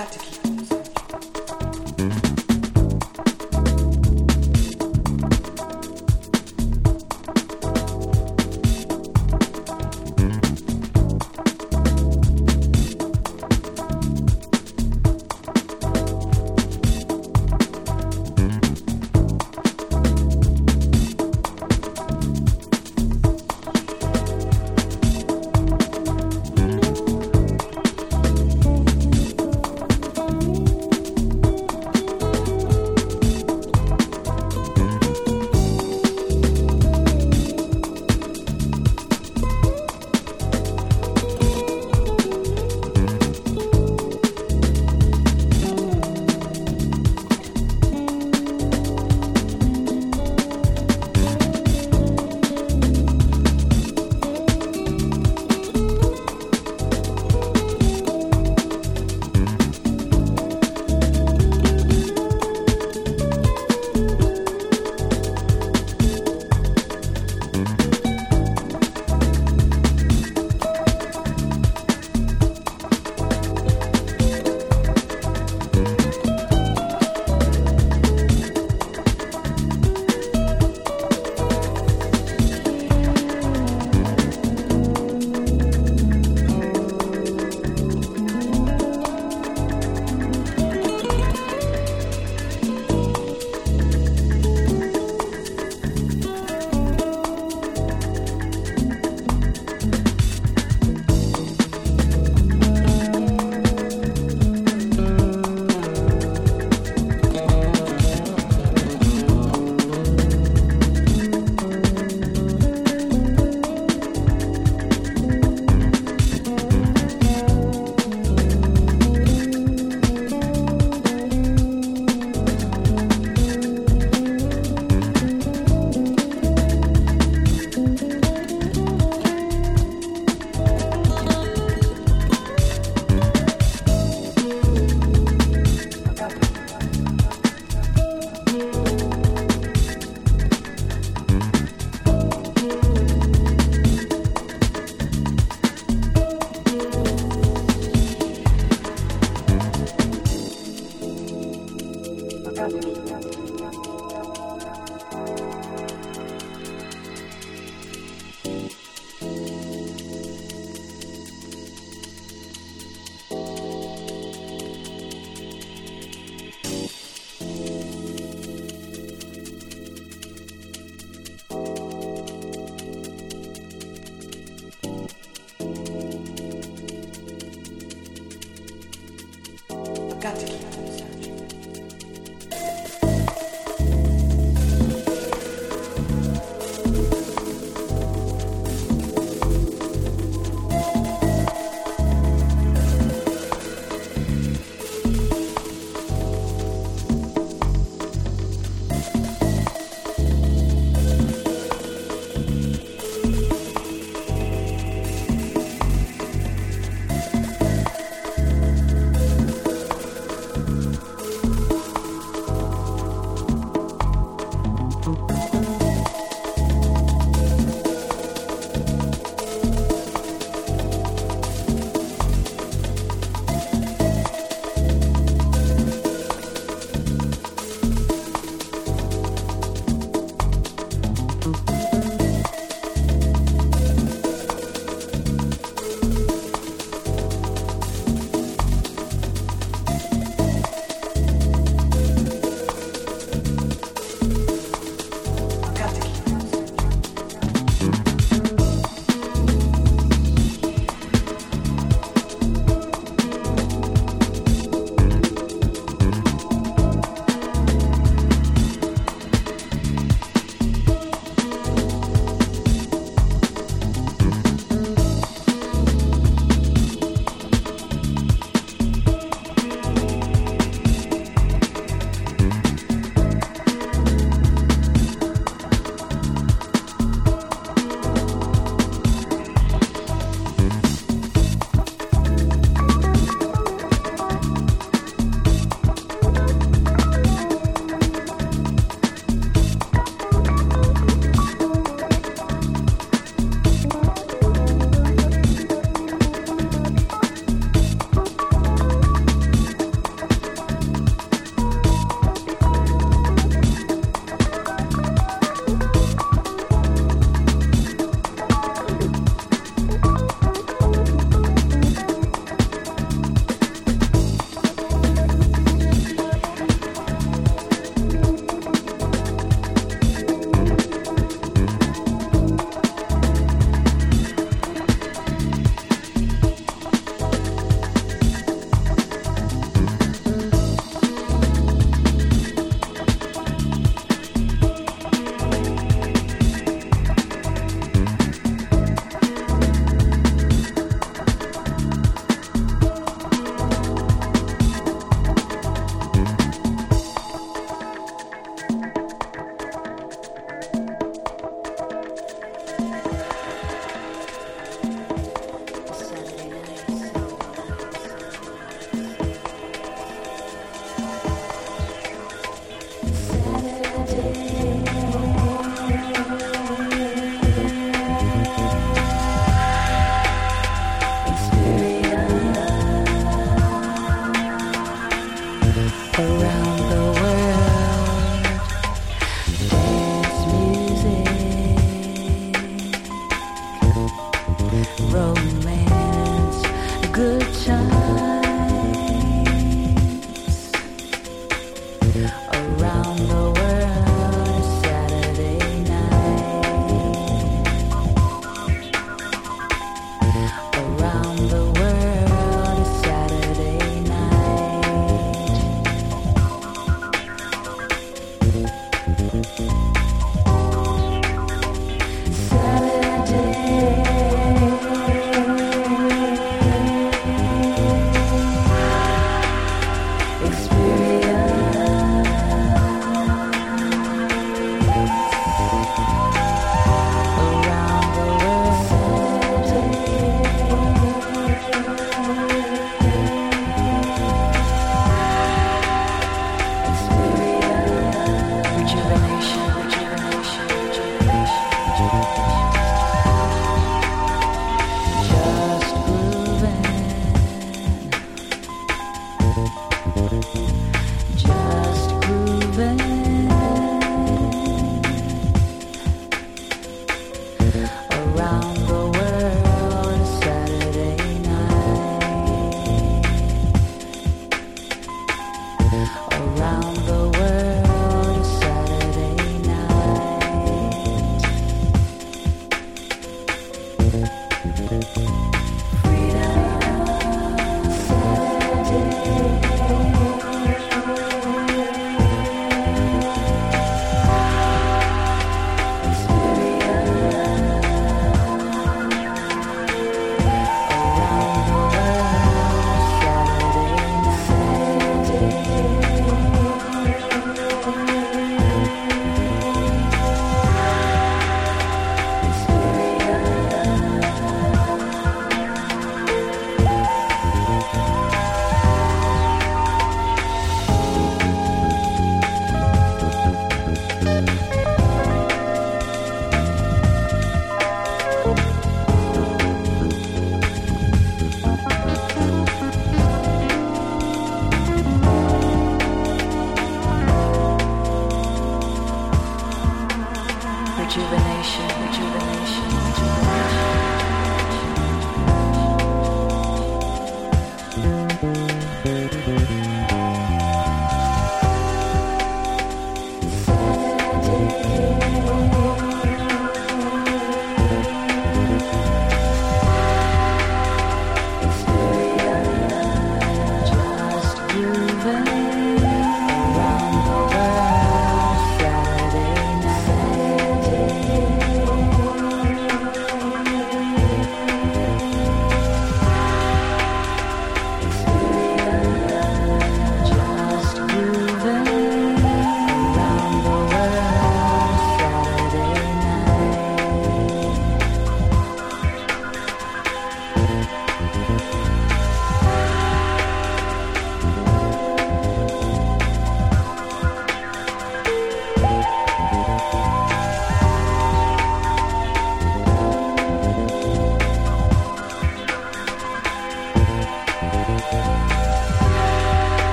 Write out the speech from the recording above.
got to keep